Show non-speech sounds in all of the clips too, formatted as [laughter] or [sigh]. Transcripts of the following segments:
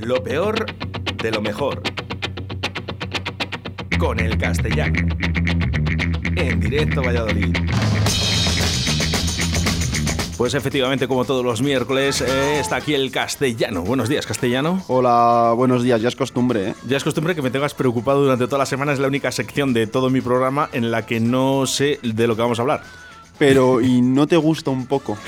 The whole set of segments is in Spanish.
Lo peor de lo mejor. Con el castellano. En directo Valladolid. Pues efectivamente, como todos los miércoles, eh, está aquí el castellano. Buenos días, castellano. Hola, buenos días. Ya es costumbre, ¿eh? Ya es costumbre que me tengas preocupado durante toda la semana. Es la única sección de todo mi programa en la que no sé de lo que vamos a hablar. Pero, ¿y no te gusta un poco? [laughs]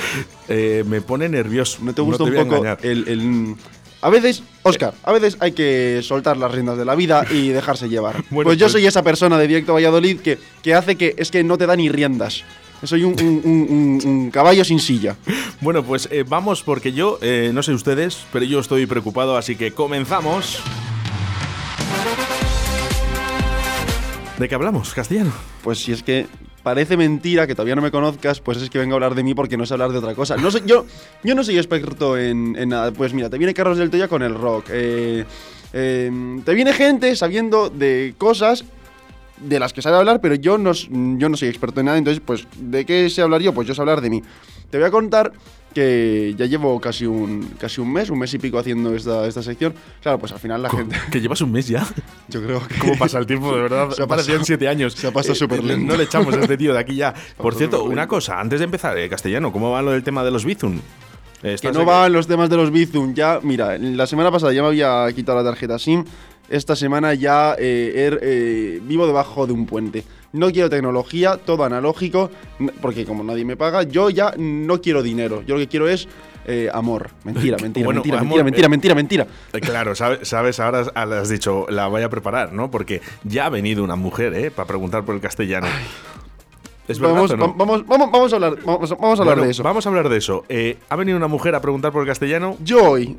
Eh, me pone nervioso. ¿No te gusta un poco el- A veces, Oscar, a veces hay que soltar las riendas de la vida y [laughs] dejarse llevar. Bueno, pues yo pues- soy esa persona de Directo Valladolid que, que hace que es que no te da ni riendas. Soy un, un- un- un- un caballo sin silla. [laughs] Bueno, pues eh, vamos porque yo, eh, no sé ustedes, pero yo estoy preocupado, así que comenzamos. ¿De qué hablamos, castellano? Pues si es que parece mentira que todavía no me conozcas, pues es que vengo a hablar de mí porque no sé hablar de otra cosa. No sé, yo, yo no soy experto en, nada. Pues mira, te viene Carlos del Toya con el rock. eh, eh, te viene gente sabiendo de cosas de las que sabe hablar, pero yo no, yo no soy experto en nada. Entonces, pues, ¿de qué sé hablar yo? Pues yo sé hablar de mí. Te voy a contar que ya llevo casi un, casi un mes, un mes y pico haciendo esta, esta sección. Claro, pues al final la gente... Que llevas un mes ya. Yo creo [laughs] que... ¿Cómo pasa el tiempo, de verdad? Se ha pasado- siete años. se ha pasado Eh, súper lento. No le echamos a este tío de aquí ya. [laughs] Por cierto, una cosa, antes de empezar, eh, castellano, ¿cómo va lo del tema de los Bizum? Que ¿estás no van los temas de los Bizum. Ya, mira, la semana pasada ya me había quitado la tarjeta SIM. Esta semana ya eh, er- eh, vivo debajo de un puente. No quiero tecnología, todo analógico, porque como nadie me paga, yo ya no quiero dinero. Yo lo que quiero es eh, amor. Mentira, [laughs] mentira, Bueno, mentira, amor, mentira, mentira, mentira, mentira. Claro, sabes, sabes, ahora has dicho, la voy a preparar, ¿no? Porque ya ha venido una mujer, ¿eh? Para preguntar por el castellano. ¿Es verdad Vamos, no? vamos, vamos, vamos a hablar, vamos, vamos a hablar Bueno, de eso. Vamos a hablar de eso. Eh, ¿Ha venido una mujer a preguntar por el castellano? Yo hoy,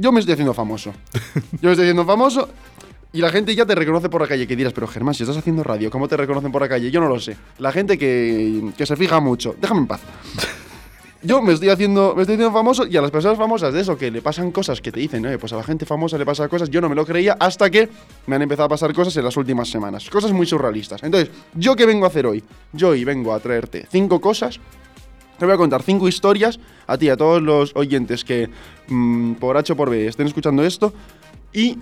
yo me estoy haciendo famoso. Yo me estoy haciendo famoso y la gente ya te reconoce por la calle. Que dirás, pero Germán, si estás haciendo radio, ¿cómo te reconocen por la calle? Yo no lo sé. La gente que, que se fija mucho. Déjame en paz. Yo me estoy haciendo me estoy haciendo famoso y a las personas famosas de eso que le pasan cosas que te dicen, "Oye, pues a la gente famosa le pasa cosas, yo no me lo creía hasta que me han empezado a pasar cosas en las últimas semanas, cosas muy surrealistas. Entonces, ¿yo qué vengo a hacer hoy? Yo hoy vengo a traerte cinco cosas te voy a contar cinco historias a ti, a todos los oyentes que mm, por H o por B estén escuchando esto. Y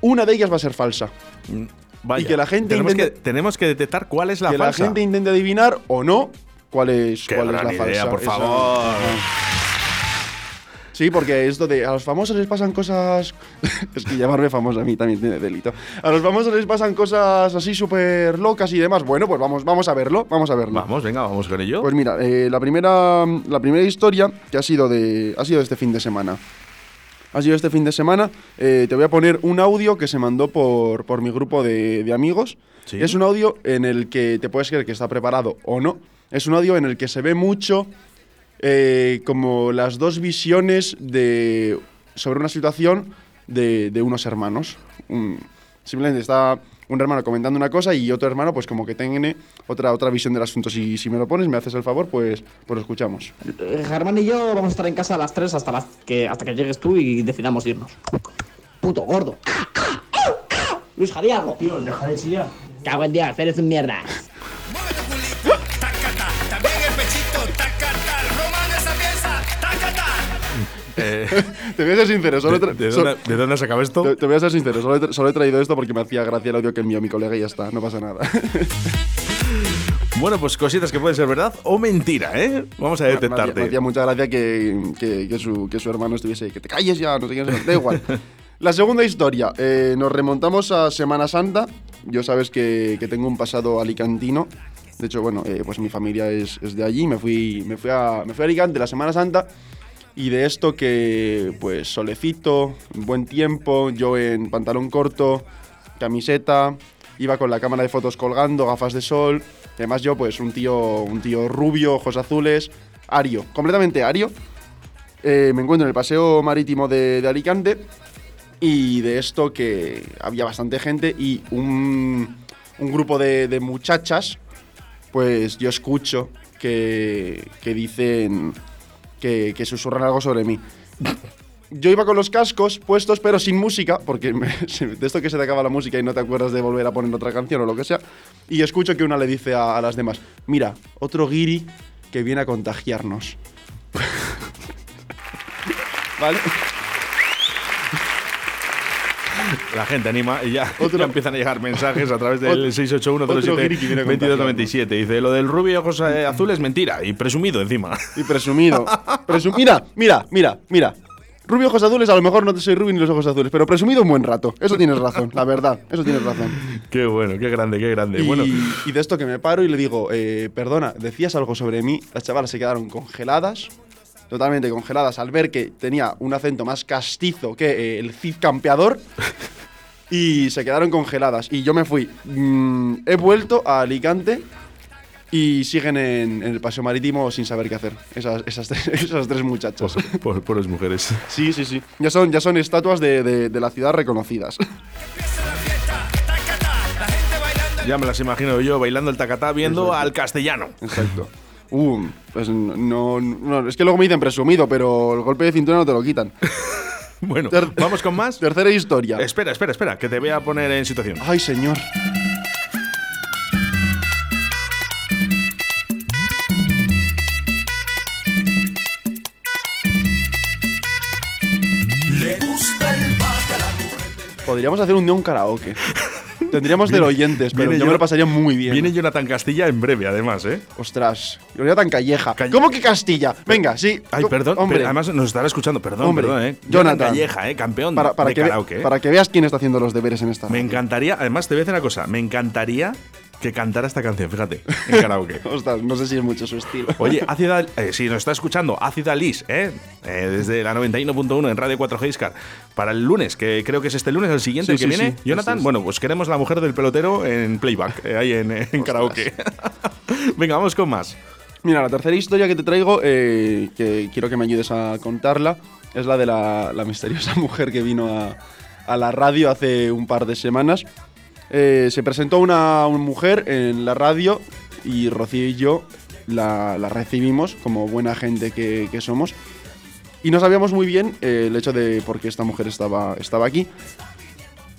una de ellas va a ser falsa. Vaya, Y que la gente tenemos, intente- que, tenemos que detectar cuál es la que falsa. la gente intente adivinar o no cuál es, Qué cuál es gran la idea, falsa. por Esa- favor. Sí, porque esto de a los famosos les pasan cosas. [laughs] es que llamarme famoso a mí también tiene delito. A los famosos les pasan cosas así súper locas y demás. Bueno, pues vamos, vamos a verlo. Vamos a verlo. Vamos, venga, vamos con ello. Pues mira, eh, la, primera, la primera historia que ha sido de, ha sido de este fin de semana. Ha sido este fin de semana. eh, te voy a poner un audio que se mandó por, por mi grupo de, de amigos. Sí. Es un audio en el que te puedes creer que está preparado o no. Es un audio en el que se ve mucho eh, como las dos visiones de, sobre una situación de, de unos hermanos. Un- simplemente está un hermano comentando una cosa y otro hermano pues como que tiene otra, otra visión del asunto. Si, si me lo pones, me haces el favor, pues, pues lo escuchamos. Eh, Germán y yo vamos a estar en casa a las 3 hasta, las que, hasta que llegues tú y decidamos irnos. Puto gordo. Luis Jadiago. Tío, deja de chillar. Cago en Dios, eres un mierda. Te voy a ser sincero, solo ¿de, de dónde, de dónde has sacado esto? te, te voy a ser sincero, solo he, solo he traído esto porque me hacía gracia el audio que envió mi colega y ya está, no pasa nada. [laughs] Bueno, pues cositas que pueden ser verdad o mentira, ¿eh? Vamos a Me detectarte. me hacía mucha gracia que, que- que su, que su hermano estuviese. Que te calles ya, no sé qué, da igual. [laughs] La segunda historia, eh, nos remontamos a Semana Santa. Yo sabes que, que tengo un pasado alicantino. De hecho, bueno, eh, pues mi familia es, es de allí. Me fui, me, fui a, me fui a Alicante la Semana Santa. Y de esto que, pues, solecito, buen tiempo, yo en pantalón corto, camiseta, iba con la cámara de fotos colgando, gafas de sol. Además yo, pues, un tío, un tío rubio, ojos azules, ario, completamente ario. Eh, me encuentro en el paseo marítimo de, de Alicante y de esto que había bastante gente y un, un grupo de, de muchachas, pues yo escucho que, que dicen que, susurran algo sobre mí. Yo iba con los cascos puestos, pero sin música, porque [laughs] de esto que se te acaba la música y no te acuerdas de volver a poner otra canción o lo que sea. Y escucho que una le dice a, a las demás: Mira, otro guiri que viene a contagiarnos. [laughs] ¿Vale? La gente anima y ya, empiezan a llegar mensajes a través del Otro- 681 otro friki viene a 2297 Dice, lo del rubio y ojos eh, azules, mentira. Y presumido encima. Y presumido. Presum- mira, mira, mira, mira. Rubio ojos azules, a lo mejor no te soy rubio ni los ojos azules, pero presumido un buen rato. Eso tienes razón, la verdad. Eso tienes razón. qué bueno, qué grande, qué grande. Y, Bueno, y de esto que me paro y le digo, eh, perdona, decías algo sobre mí. Las chavalas se quedaron congeladas, totalmente congeladas, al ver que tenía un acento más castizo que eh, el Cid campeador. Y se quedaron congeladas. Y yo me fui. Mm, he vuelto a Alicante y siguen en, en el paseo marítimo sin saber qué hacer. Esas, esas, tres, [laughs] esas tres muchachas. por, pobres mujeres. Sí, sí, sí. Ya son, ya son estatuas de, de- de la ciudad reconocidas. Ya me las imagino yo bailando el tacatá viendo al castellano. Exacto. Uh, pues no, no, es que luego me dicen presumido, pero el golpe de cintura no te lo quitan. [laughs] Bueno, Ter- vamos con más. Tercera historia. Espera, espera, espera, que te voy a poner en situación. Ay, señor. Podríamos hacer un día un karaoke. [laughs] Tendríamos del oyentes, pero viene yo me lo pasaría muy bien. Viene Jonathan Castilla en breve, además, ¿eh? Ostras, tan Calleja. Calle- ¿Cómo que Castilla? Venga, sí. Ay, perdón, hombre. pero además nos estará escuchando. Perdón, Hombre, perdón, ¿eh? Jonathan. Calleja, ¿eh? Campeón para, para de que ve- karaoke. ¿eh? para que veas quién está haciendo los deberes en esta. Me radio. encantaría, además te voy a decir una cosa, me encantaría que cantara esta canción, fíjate, en karaoke. [laughs] Ostras, no sé si es mucho su estilo. Oye, [laughs] Ácida, eh, si nos está escuchando, Ácida Liz, ¿eh? Eh, desde la 91.1 en Radio 4 Iscar, para el lunes, que creo que es este lunes, el siguiente, Sí, el que sí, viene, sí, Jonathan, bueno, pues queremos la mujer del pelotero en playback, eh, ahí en, en karaoke. [laughs] Venga, vamos con más. Mira, la tercera historia que te traigo, eh, que quiero que me ayudes a contarla, es la de la, la misteriosa mujer que vino a, a la radio hace un par de semanas. Eh, se presentó una, una mujer en la radio y Rocío y yo la, la recibimos como buena gente que, que somos. Y no sabíamos muy bien eh, el hecho de por qué esta mujer estaba, estaba aquí.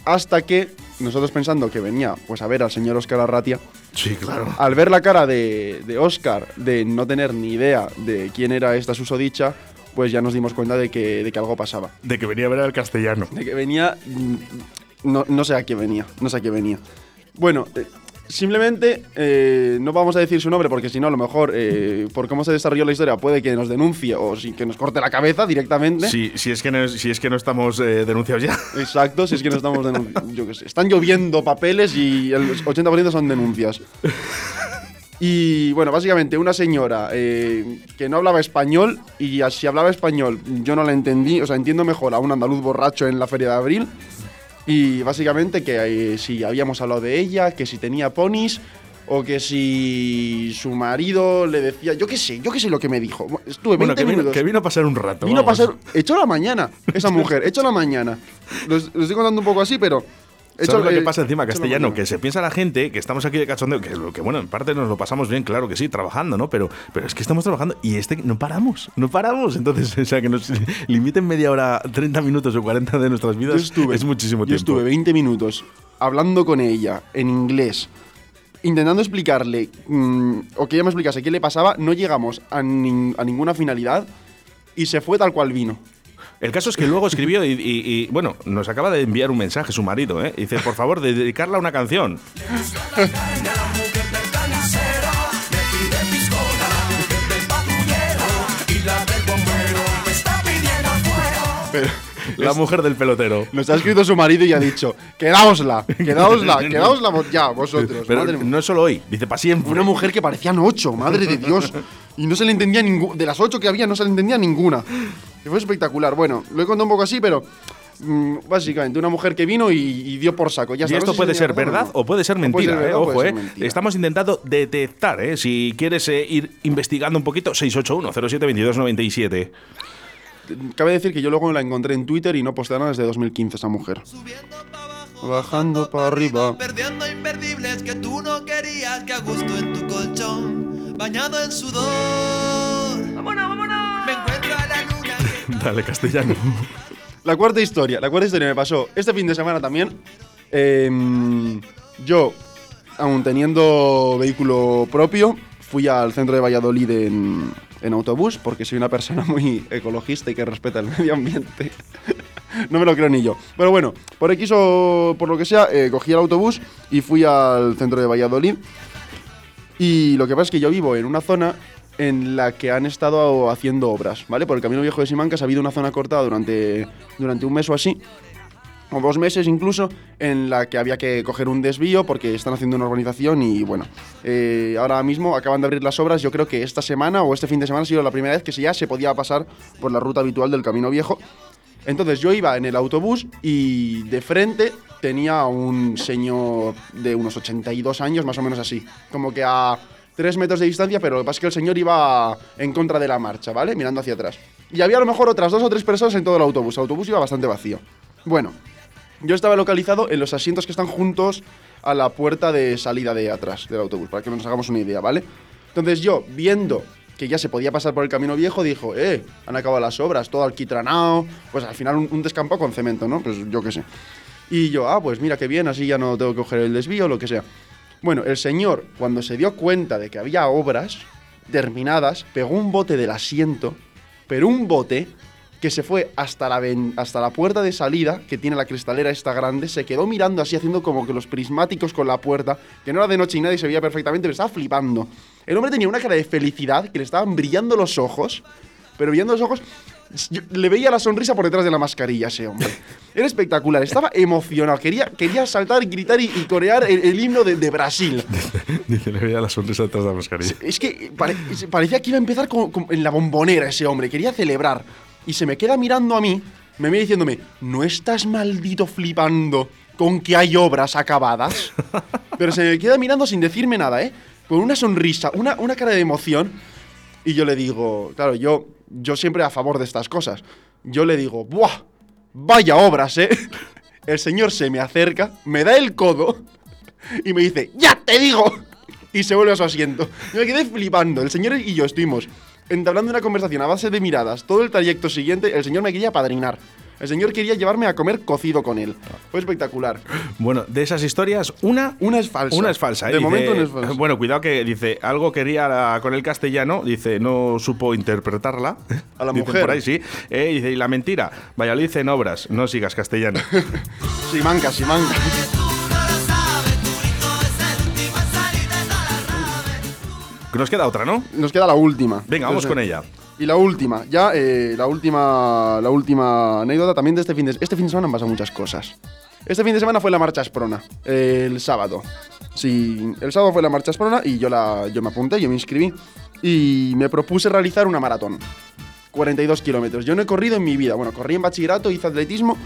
Hasta que nosotros pensando que venía pues a ver al señor Oscar Arratia, Sí, claro. al ver la cara de, de Oscar, de no tener ni idea de quién era esta susodicha, pues ya nos dimos cuenta de que, de que algo pasaba. De que venía a ver al castellano. De que venía. No, no sé a qué venía. No sé a qué venía. Bueno, eh, simplemente eh, no vamos a decir su nombre porque si no, a lo mejor, eh, por cómo se desarrolló la historia, puede que nos denuncie o si, que nos corte la cabeza directamente. Si, si, es que no, si es que no estamos eh, denunciados ya. Exacto, si es que no estamos denunciando. Yo qué sé. Están lloviendo papeles y el 80% son denuncias. Y bueno, básicamente una señora eh, que no hablaba español y si hablaba español yo no la entendí, o sea, entiendo mejor a un andaluz borracho en la feria de abril. Y básicamente que eh, si habíamos hablado de ella, que si tenía ponis o que si su marido le decía, yo qué sé, yo qué sé lo que me dijo. Estuve 20 Bueno, que vino, minutos. que vino a pasar un rato. Vino a pasar. Echó la mañana, esa mujer, echó la mañana. Lo, lo estoy contando un poco así, pero. ¿Sabes echó- lo que eh, pasa encima, castellano? Que se piensa la gente que estamos aquí de cachondeo, que, que bueno, en parte nos lo pasamos bien, claro que sí, trabajando, ¿no? Pero, pero es que estamos trabajando y este no paramos, no paramos. Entonces, [laughs] o sea, que nos [laughs] limiten media hora, 30 minutos o 40 de nuestras Yo vidas estuve, es muchísimo yo tiempo. estuve 20 minutos hablando con ella en inglés, intentando explicarle, mm, o que ella me explicase qué le pasaba. No llegamos a, nin- a ninguna finalidad y se fue tal cual vino. El caso es que luego escribió y, y- y, bueno, nos acaba de enviar un mensaje su marido, ¿eh? Dice, por favor, de- dedicarla a una canción. [laughs] La mujer del pelotero. Nos ha escrito su marido y ha dicho: Quedaosla, quedaosla, [laughs] quedaosla ya, vosotros. Pero madre mía. no es solo hoy, dice para siempre. Una mujer que parecían ocho, madre de Dios. Y no se le entendía ninguna. De las ocho que había, no se le entendía ninguna. Y fue espectacular. Bueno, lo he contado un poco así, pero. mm, básicamente, una mujer que vino y, y dio por saco. Ya Y está. No esto sé puede ser verdad no. o puede ser puede mentira, ser eh, ojo, puede eh. mentira. Estamos intentando detectar, eh. Si quieres eh, ir investigando un poquito, 681 07 22 97. Cabe decir que yo luego la encontré en Twitter y no postea nada desde 2015 esa mujer. Subiendo para abajo, Bajando para arriba. perdiendo imperdibles que tú no querías que a gusto en tu colchón, bañado en sudor. [laughs] Dale, castellano. La cuarta historia. La cuarta historia me pasó este fin de semana también. Em, yo, aún teniendo vehículo propio, fui al centro de Valladolid en, en autobús porque soy una persona [laughs] muy ecologista y que respeta el medio ambiente. [laughs] no me lo creo ni yo. Pero bueno, por X o por lo que sea, eh, cogí el autobús y fui al centro de Valladolid. Y lo que pasa es que yo vivo en una zona en la que han estado haciendo obras, ¿vale? Por el Camino Viejo de Simancas ha habido una zona cortada durante, durante un mes o así, o dos meses incluso, en la que había que coger un desvío porque están haciendo una urbanización y bueno, eh, ahora mismo acaban de abrir las obras, yo creo que esta semana o este fin de semana ha sido la primera vez que ya se podía pasar por la ruta habitual del Camino Viejo. Entonces yo iba en el autobús y de frente tenía un señor de unos 82 años, más o menos así, como que a tres metros de distancia, pero lo que pasa es que el señor iba en contra de la marcha, ¿vale? Mirando hacia atrás. Y había a lo mejor otras dos o tres personas en todo el autobús. El autobús iba bastante vacío. Bueno, yo estaba localizado en los asientos que están juntos a la puerta de salida de atrás del autobús, para que nos hagamos una idea, ¿vale? Entonces yo, viendo que ya se podía pasar por el camino viejo, dijo, eh, han acabado las obras, todo alquitranado, pues al final un, un descampado con cemento, ¿no? Pues yo qué sé. Y yo, ah, pues mira qué bien, así ya no tengo que coger el desvío, lo que sea. Bueno, el señor, cuando se dio cuenta de que había obras terminadas, pegó un bote del asiento, pero un bote que se fue hasta la, hasta la puerta de salida, que tiene la cristalera esta grande, se quedó mirando así, haciendo como que los prismáticos con la puerta, que no era de noche y nadie se veía perfectamente, pero estaba flipando. El hombre tenía una cara de felicidad, que le estaban brillando los ojos, pero brillando los ojos, yo le veía la sonrisa por detrás de la mascarilla ese hombre. Era espectacular, estaba emocionado, quería, quería saltar, gritar y, y corear el, el himno de, de Brasil. [laughs] Dice, le veía la sonrisa detrás de la mascarilla. Es que pare- parecía que iba a empezar con- con- en la bombonera ese hombre, quería celebrar. Y se me queda mirando a mí, me mira diciéndome, ¿no estás maldito flipando con que hay obras acabadas? [laughs] Pero se me queda mirando sin decirme nada, ¿eh? Con una sonrisa, una, una cara de emoción. Y yo le digo, claro, yo, yo siempre a favor de estas cosas. Yo le digo, ¡buah! Vaya obras, ¿eh? [laughs] El señor se me acerca, me da el codo y me dice, ¡ya te digo! Y se vuelve a su asiento. Yo me quedé flipando. El señor y yo estuvimos entablando una conversación a base de miradas. Todo el trayecto siguiente, el señor me quería padrinar. El señor quería llevarme a comer cocido con él. Fue espectacular. Bueno, de esas historias, una. Una es falsa. Una es falsa. ¿eh? De Dice- momento una es falsa. Bueno, cuidado que dice algo quería la- con el castellano, dice no supo interpretarla. A la mujer. Por ahí sí. Eh, dice y la mentira. Valladolid en obras, no sigas castellano. [laughs] Simanca, Simanca. Nos queda otra, ¿no? Nos queda la última. Venga, vamos Entonces, con ella. Y la última, ya eh, la última la última anécdota también de este fin de Este fin de semana han pasado muchas cosas. Este fin de semana fue la marcha Esprona, el sábado. Sí, el sábado fue la marcha Esprona y yo, la, yo me apunté, yo me inscribí y me propuse realizar una maratón. 42 kilómetros. Yo no he corrido en mi vida. Bueno, corrí en bachillerato, hice atletismo,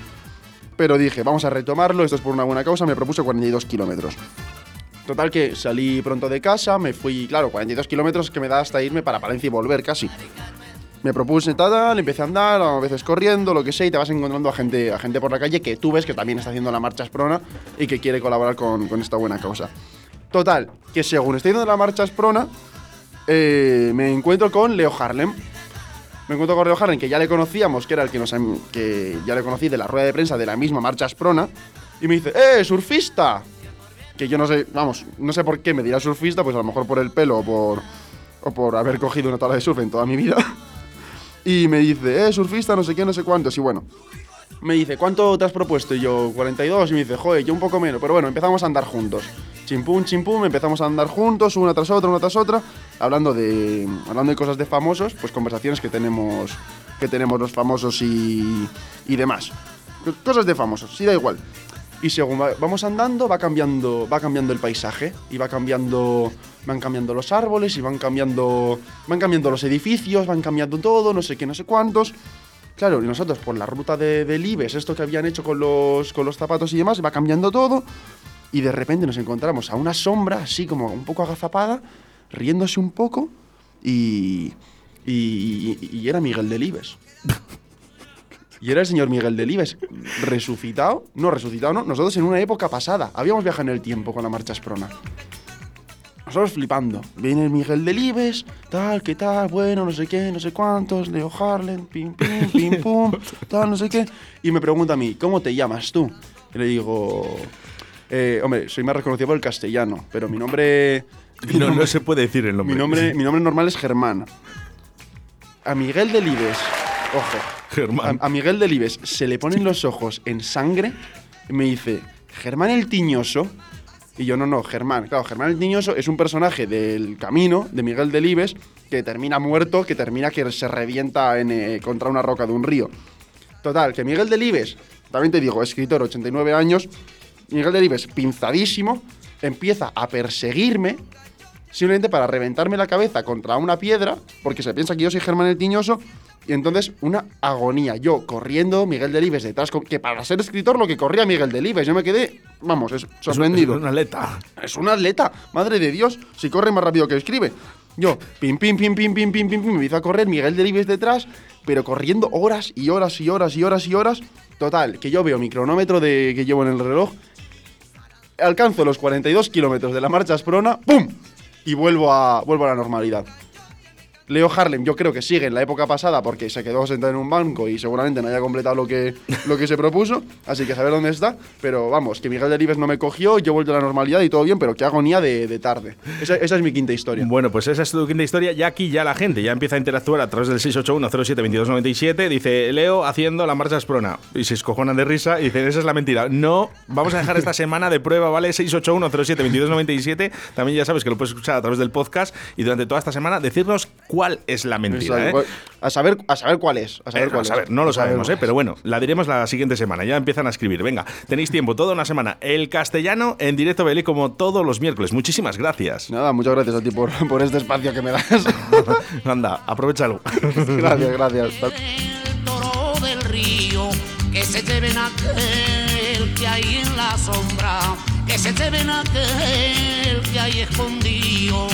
pero dije, vamos a retomarlo, esto es por una buena causa, me propuse 42 kilómetros. Total que salí pronto de casa, me fui, claro, 42 kilómetros que me da hasta irme para Palencia y volver casi. Me propuse tal, empecé a andar, a veces corriendo, lo que sea, y te vas encontrando a gente, a gente por la calle que tú ves que también está haciendo la marcha Esprona y que quiere colaborar con, esta buena causa. Total, que según estoy haciendo la marcha Esprona, eh, me encuentro con Leo Harlem. Me encuentro con Leo Harlem, que ya le conocíamos, que era el que nos ya le conocí de la rueda de prensa de la misma marcha Esprona, y me dice, ¡eh, surfista! que yo no sé, vamos, no sé por qué me dirá surfista, pues a lo mejor por el pelo o por, o por haber cogido una tabla de surf en toda mi vida. Y me dice, eh, surfista, no sé qué, no sé cuántos. Y bueno, me dice, ¿cuánto te has propuesto? Y yo, 42. Y me dice, joder, yo un poco menos. Pero bueno, empezamos a andar juntos. Chimpum, chimpum, empezamos a andar juntos, una tras otra, una tras otra, hablando de, hablando de cosas de famosos, pues conversaciones que tenemos, que tenemos los famosos y, y demás. Cosas de famosos, sí, da igual. Y según va- vamos andando, va cambiando, va cambiando el paisaje y va cambiando, van cambiando los árboles y van cambiando, van cambiando los edificios, van cambiando todo, no sé qué, no sé cuántos. Claro, y nosotros por la ruta de, del Ibes, esto que habían hecho con los, con los zapatos y demás, va cambiando todo. Y de repente nos encontramos a una sombra, así como un poco agazapada, riéndose un poco, y, y, y- era Miguel Delibes. Y era el señor Miguel Delibes, resucitado, no resucitado, no, nosotros en una época pasada, habíamos viajado en el tiempo con la marcha Esprona. Nosotros flipando. Viene el Miguel Delibes, tal, qué tal, bueno, no sé qué, no sé cuántos, Leo Harlem, pim, pim, pim, pum, tal, no sé qué. Y me pregunta a mí, ¿cómo te llamas tú? Y le digo, eh, hombre, soy más reconocido por el castellano, pero mi nombre... mi No, no se puede decir el nombre. mi nombre, mi nombre normal es Germán. A Miguel Delibes, ojo, A Miguel Delibes se le ponen los ojos en sangre y me dice, Germán el Tiñoso. Y yo, no, no, Germán. Claro, Germán el Tiñoso es un personaje del camino de Miguel Delibes que termina muerto, que termina que se revienta en, eh, contra una roca de un río. Total, que Miguel Delibes, también te digo, escritor, 89 años, Miguel Delibes, pinzadísimo, empieza a perseguirme simplemente para reventarme la cabeza contra una piedra, porque se piensa que yo soy Germán el Tiñoso, y entonces una agonía. Yo corriendo, Miguel Delibes detrás, que para ser escritor lo que corría Miguel Delibes, yo me quedé, vamos, es sorprendido. Es una atleta. Es un atleta, madre de Dios, si corre más rápido que escribe. Yo, pim, pim, pim, pim, pim, pim, pim, pim, me empiezo a correr, Miguel Delibes detrás, pero corriendo horas y horas y horas y horas y horas. Total, que yo veo mi cronómetro de, que llevo en el reloj, alcanzo los 42 kilómetros de la marcha Asprona, ¡pum! Y vuelvo a, vuelvo a la normalidad. Leo Harlem, yo creo que sigue en la época pasada porque se quedó sentado en un banco y seguramente no haya completado lo que, [laughs] lo que se propuso, así que saber dónde está. Pero vamos, que Miguel Delibes no me cogió, yo he vuelto a la normalidad y todo bien, pero qué agonía de, de tarde. Esa, esa es mi quinta historia. Bueno, pues esa es tu quinta historia. Ya aquí ya la gente ya empieza a interactuar a través del 681072297. Dice Leo haciendo la marcha Esprona. Y se escojonan de risa y dicen, esa es la mentira. No, vamos a dejar esta [laughs] semana de prueba, ¿vale? 681072297. También ya sabes que lo puedes escuchar a través del podcast y durante toda esta semana decirnos cuál es la mentira. ¿eh? A, saber, a saber cuál es. A saber Eh, cuál a saber, es. no lo sabemos, cuál ¿eh? pero bueno, la diremos la siguiente semana. Ya empiezan a escribir. Venga, tenéis tiempo, toda una semana. El castellano en directo Belé como todos los miércoles. Muchísimas gracias. Nada, muchas gracias a ti por, por este espacio que me das. [laughs] Anda, aprovechalo. [laughs] gracias, gracias. el toro del río, que se lleven aquel que hay en la sombra, que se lleven aquel que hay escondido.